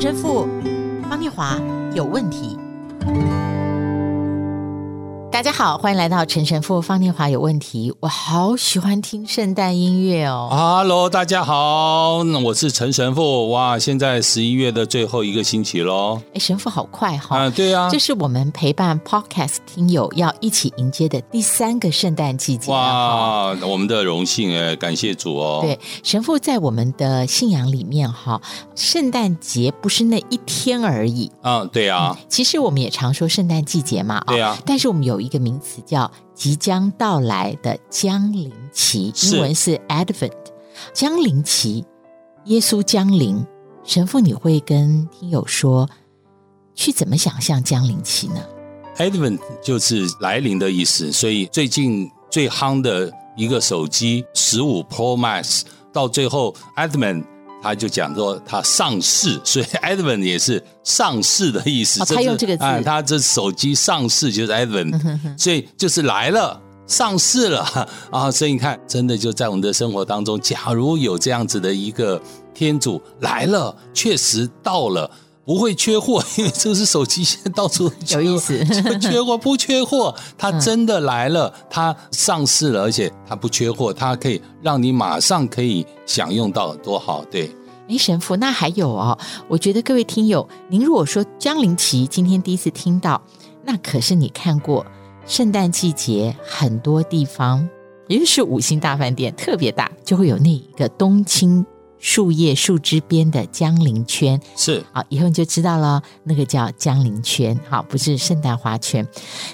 陈神父方念华有问题。大家好，欢迎来到陈神父方念华有问题。我好喜欢听圣诞音乐哦。Hello，大家好，我是陈神父。哇，现在十一月的最后一个星期喽。哎，神父好快哈、哦！啊，对啊，这是我们陪伴 Podcast 听友要一起迎接的第三个圣诞季节。哇，我们的荣幸哎，感谢主哦。对，神父在我们的信仰里面哈，圣诞节不是那一天而已。嗯，对啊、嗯。其实我们也常说圣诞季节嘛，对啊。但是我们有一个名词叫即将到来的降临期，英文是 Advent。降临期，耶稣降临。神父，你会跟听友说，去怎么想象降临期呢？Advent 就是来临的意思，所以最近最夯的一个手机十五 Pro Max 到最后 Advent。他就讲说他上市，所以 Advent 也是上市的意思。哦、他用这个字，啊，他这手机上市就是 Advent，所以就是来了，上市了 啊。所以你看，真的就在我们的生活当中，假如有这样子的一个天主来了，确实到了。不会缺货，因为这是手机现在到处有意思。缺 货不缺货，它真的来了，它上市了，而且它不缺货，它可以让你马上可以享用到，多好！对，哎，神父，那还有哦，我觉得各位听友，您如果说江林奇今天第一次听到，那可是你看过圣诞季节很多地方，也就是五星大饭店特别大，就会有那一个冬青。树叶、树枝边的江陵圈是好，以后你就知道了，那个叫江陵圈，好，不是圣诞花圈。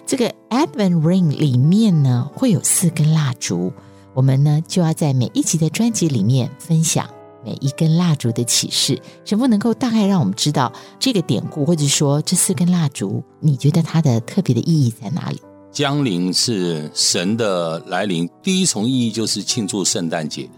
这个 Advent Ring 里面呢，会有四根蜡烛，我们呢就要在每一集的专辑里面分享每一根蜡烛的启示，神父能够大概让我们知道这个典故，或者说这四根蜡烛，你觉得它的特别的意义在哪里？江陵是神的来临，第一重意义就是庆祝圣诞节，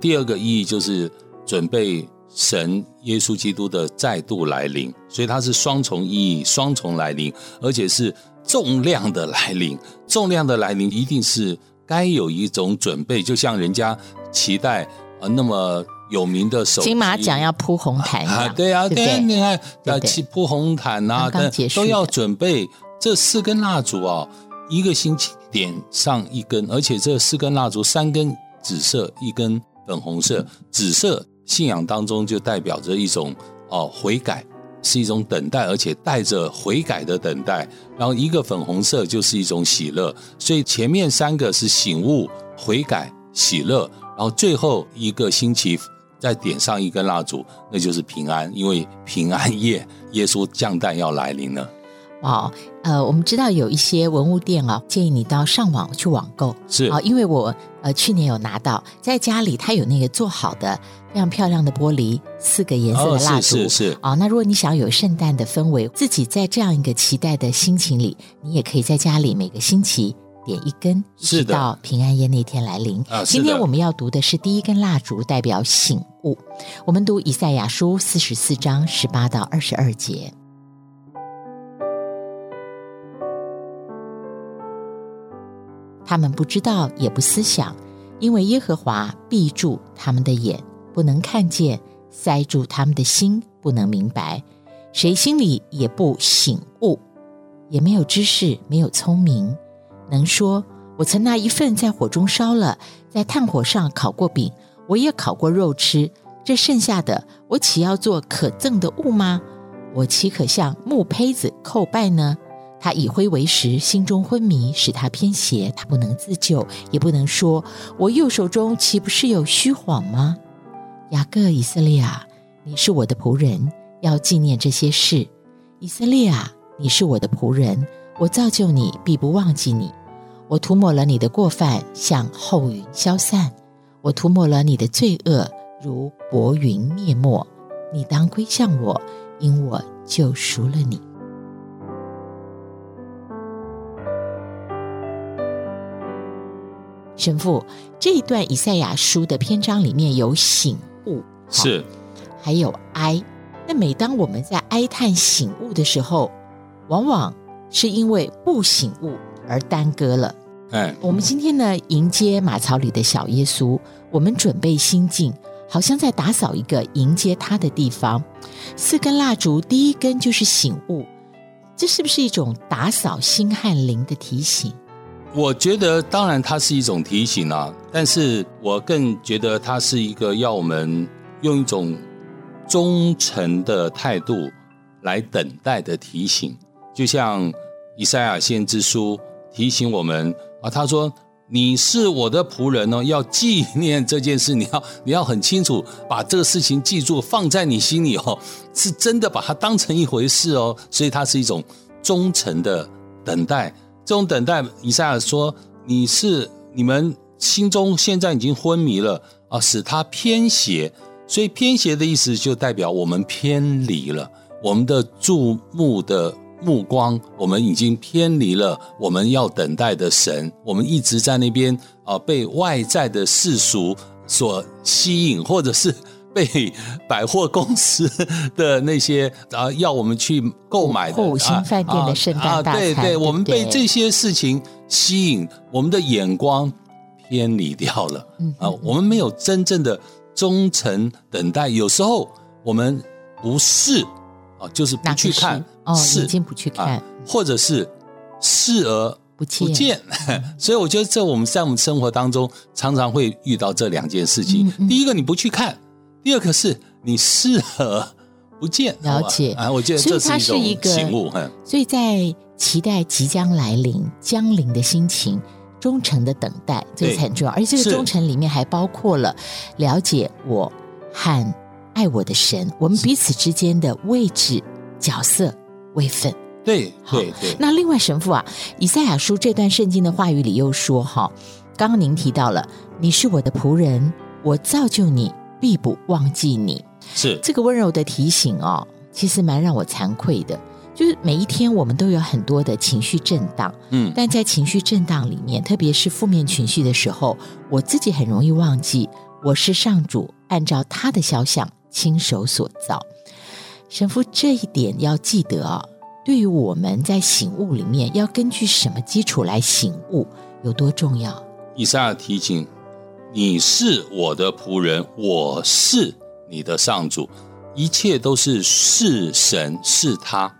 第二个意义就是。准备神耶稣基督的再度来临，所以它是双重意义、双重来临，而且是重量的来临。重量的来临一定是该有一种准备，就像人家期待啊那么有名的手机，金马奖要铺红毯啊，对啊，对，对，你看要，去铺红毯啊，刚刚都要准备这四根蜡烛哦，一个星期点上一根，而且这四根蜡烛，三根紫色，一根粉红色，紫色。信仰当中就代表着一种哦悔改，是一种等待，而且带着悔改的等待。然后一个粉红色就是一种喜乐，所以前面三个是醒悟、悔改、喜乐，然后最后一个星期再点上一根蜡烛，那就是平安，因为平安夜耶稣降诞要来临了。哦，呃，我们知道有一些文物店啊，建议你到上网去网购。是啊，因为我呃去年有拿到，在家里它有那个做好的非常漂亮的玻璃四个颜色的蜡烛。哦、是是是。啊、哦，那如果你想有圣诞的氛围，自己在这样一个期待的心情里，你也可以在家里每个星期点一根，直到平安夜那天来临。啊，今天我们要读的是第一根蜡烛，代表醒悟。我们读以赛亚书四十四章十八到二十二节。他们不知道，也不思想，因为耶和华闭住他们的眼，不能看见；塞住他们的心，不能明白。谁心里也不醒悟，也没有知识，没有聪明，能说：我曾拿一份在火中烧了，在炭火上烤过饼，我也烤过肉吃。这剩下的，我岂要做可憎的物吗？我岂可向木胚子叩拜呢？他以灰为食，心中昏迷，使他偏斜。他不能自救，也不能说：“我右手中岂不是有虚谎吗？”雅各以色列啊，你是我的仆人，要纪念这些事。以色列啊，你是我的仆人，我造就你，必不忘记你。我涂抹了你的过犯，像后云消散；我涂抹了你的罪恶，如薄云灭没。你当归向我，因我救赎了你。神父，这一段以赛亚书的篇章里面有醒悟，是，还有哀。那每当我们在哀叹醒悟的时候，往往是因为不醒悟而耽搁了。哎，我们今天呢，迎接马槽里的小耶稣，我们准备心境，好像在打扫一个迎接他的地方。四根蜡烛，第一根就是醒悟，这是不是一种打扫心和灵的提醒？我觉得，当然它是一种提醒啊，但是我更觉得它是一个要我们用一种忠诚的态度来等待的提醒，就像以赛亚先知书提醒我们啊，他说。你是我的仆人哦，要纪念这件事，你要 你要很清楚把这个事情记住，放在你心里哦，是真的把它当成一回事哦，所以它是一种忠诚的等待。这种等待，以赛亚说：“你是你们心中现在已经昏迷了啊，使他偏斜。所以偏斜的意思就代表我们偏离了我们的注目的。”目光，我们已经偏离了我们要等待的神。我们一直在那边啊、被外在的世俗所吸引，或者是被百货公司的那些啊、呃，要我们去购买的五星饭店的圣诞大餐。对对，我们被这些事情吸引，我们的眼光偏离掉了。啊，我们没有真正的忠诚等待。有时候我们不是。啊，就是不去看，哦，眼睛不去看，或者是视而不见。不见，所以我觉得这我们在我们生活当中常常会遇到这两件事情。嗯嗯、第一个你不去看，第二个是你适合不见。了解啊，我觉得这是一个醒悟。所以在期待即将来临将临的心情，忠诚的等待，这个很重要。而且这个忠诚里面还包括了了解我和。爱我的神，我们彼此之间的位置、角色、位分，对，对，对。那另外，神父啊，以赛亚书这段圣经的话语里又说：“哈，刚刚您提到了，你是我的仆人，我造就你，必不忘记你。”是这个温柔的提醒哦，其实蛮让我惭愧的。就是每一天我们都有很多的情绪震荡，嗯，但在情绪震荡里面，特别是负面情绪的时候，我自己很容易忘记我是上主按照他的肖像。亲手所造，神父这一点要记得啊。对于我们在醒悟里面，要根据什么基础来醒悟，有多重要？以赛亚提醒：你是我的仆人，我是你的上主，一切都是是神是他，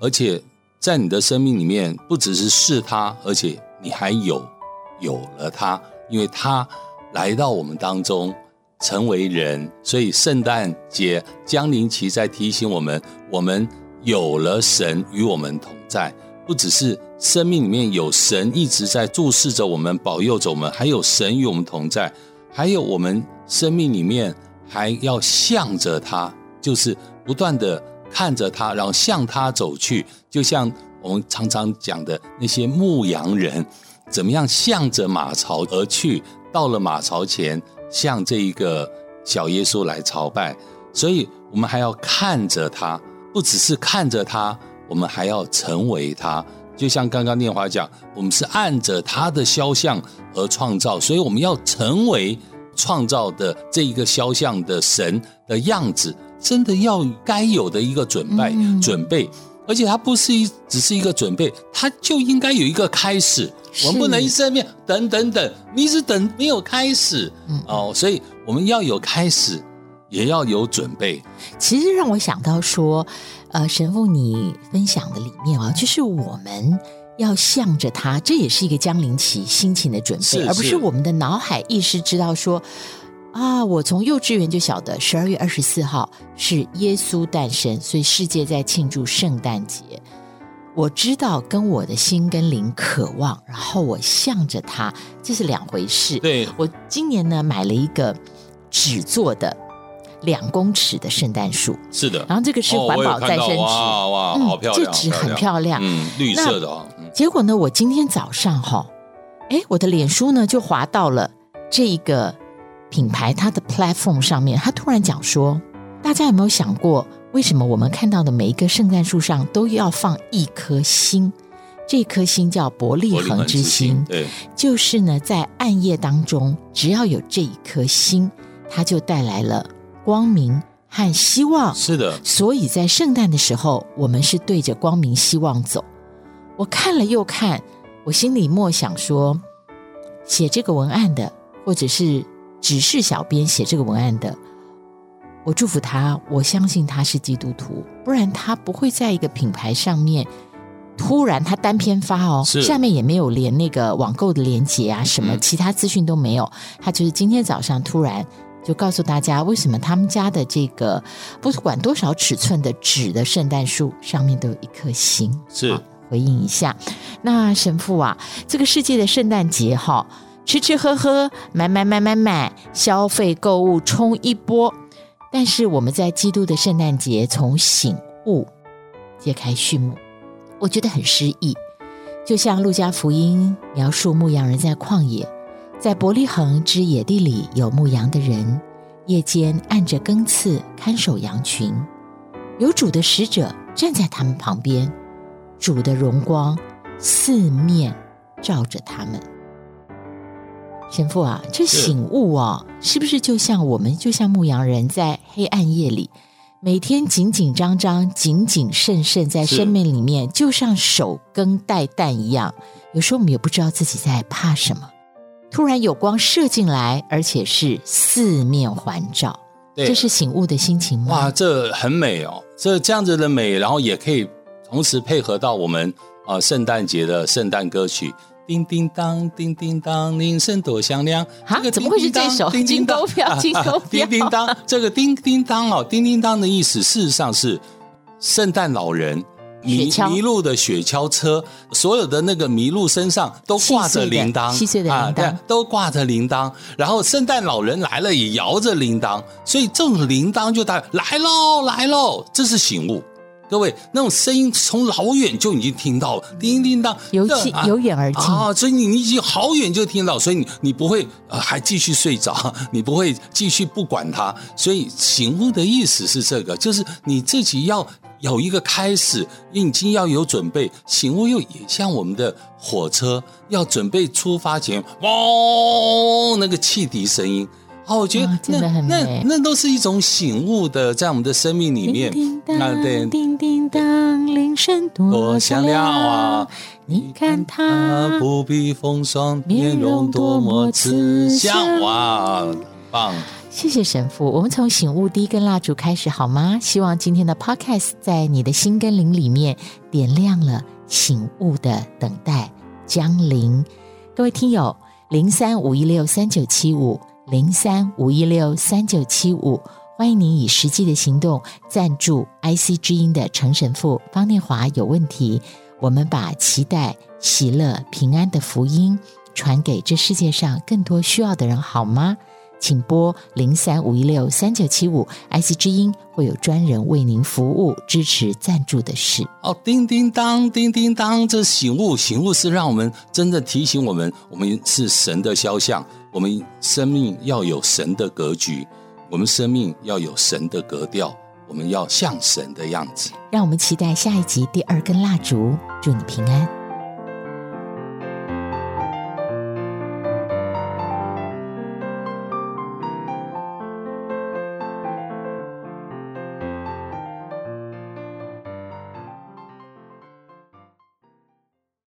而且在你的生命里面，不只是是他，而且你还有有了他，因为他来到我们当中。成为人，所以圣诞节江临奇在提醒我们：我们有了神与我们同在，不只是生命里面有神一直在注视着我们、保佑着我们，还有神与我们同在，还有我们生命里面还要向着他，就是不断的看着他，然后向他走去。就像我们常常讲的那些牧羊人，怎么样向着马槽而去，到了马槽前。向这一个小耶稣来朝拜，所以我们还要看着他，不只是看着他，我们还要成为他。就像刚刚念华讲，我们是按着他的肖像而创造，所以我们要成为创造的这一个肖像的神的样子，真的要该有的一个准备，嗯、准备。而且它不是一，只是一个准备，它就应该有一个开始。我们不能一直在那边等等等，你一直等没有开始，嗯哦，所以我们要有开始，也要有准备。其实让我想到说，呃，神父你分享的里面啊，就是我们要向着他，这也是一个将临期心情的准备，是是而不是我们的脑海意识知道说。啊！我从幼稚园就晓得，十二月二十四号是耶稣诞生，所以世界在庆祝圣诞节。我知道跟我的心跟灵渴望，然后我向着他，这是两回事。对，我今年呢买了一个纸做的两公尺的圣诞树，是的，然后这个是环保再生纸，哇哇，嗯、好漂亮，这纸很漂亮，嗯，绿色的哦。结果呢，我今天早上哈，哎，我的脸书呢就滑到了这一个。品牌它的 platform 上面，它突然讲说：“大家有没有想过，为什么我们看到的每一个圣诞树上都要放一颗星？这颗星叫伯利恒之星，对，就是呢，在暗夜当中，只要有这一颗星，它就带来了光明和希望。是的，所以在圣诞的时候，我们是对着光明希望走。我看了又看，我心里默想说，写这个文案的，或者是。只是小编写这个文案的，我祝福他，我相信他是基督徒，不然他不会在一个品牌上面突然他单篇发哦，下面也没有连那个网购的链接啊，什么其他资讯都没有，他就是今天早上突然就告诉大家，为什么他们家的这个不管多少尺寸的纸的圣诞树上面都有一颗星，是回应一下。那神父啊，这个世界的圣诞节哈。吃吃喝喝，买买买买买，消费购物冲一波。但是我们在基督的圣诞节从醒悟揭开序幕，我觉得很诗意。就像路加福音描述牧羊人在旷野，在伯利恒之野地里有牧羊的人，夜间按着更次看守羊群，有主的使者站在他们旁边，主的荣光四面照着他们。神父啊，这醒悟啊，是，是不是就像我们，就像牧羊人在黑暗夜里，每天紧紧张张、谨谨慎慎，在生命里面，就像守更待旦一样。有时候我们也不知道自己在怕什么，突然有光射进来，而且是四面环照，这是醒悟的心情吗？哇，这很美哦，这这样子的美，然后也可以同时配合到我们啊圣诞节的圣诞歌曲。叮叮当，叮叮当，铃声多响亮。啊，怎么会是这首？金兜飘，金兜飘。叮叮当，这个叮叮当哦，叮叮当的意思，事实上是圣诞老人迷迷路的雪橇车，所有的那个麋鹿身上都挂着铃铛，细碎的铃铛，啊，都挂着铃铛。然后圣诞老人来了也摇着铃铛，所以这种铃铛就代表来喽，来喽，这是醒悟。各位，那种声音从老远就已经听到了，叮叮当，由近由远而近啊，所以你你已经好远就听到，所以你你不会呃还继续睡着，你不会继续不管它。所以醒悟的意思是这个，就是你自己要有一个开始，已经要有准备。醒悟又也像我们的火车要准备出发前，嗡，那个汽笛声音。哦，我觉得那那那都是一种醒悟的，在我们的生命里面。叮叮当，叮叮当，铃声多响亮啊！你看他不必风霜，面容多么慈祥哇！棒！谢谢神父，我们从醒悟第一根蜡烛开始好吗？希望今天的 Podcast 在你的心跟灵里面点亮了醒悟的等待将临。各位听友，零三五一六三九七五。零三五一六三九七五，欢迎您以实际的行动赞助 IC 之音的程神父方念华。有问题，我们把期待、喜乐、平安的福音传给这世界上更多需要的人，好吗？请拨零三五一六三九七五，IC 之音会有专人为您服务，支持赞助的事。哦，叮叮当，叮叮当，这醒悟，醒悟是让我们真的提醒我们，我们是神的肖像。我们生命要有神的格局，我们生命要有神的格调，我们要像神的样子。让我们期待下一集第二根蜡烛，祝你平安。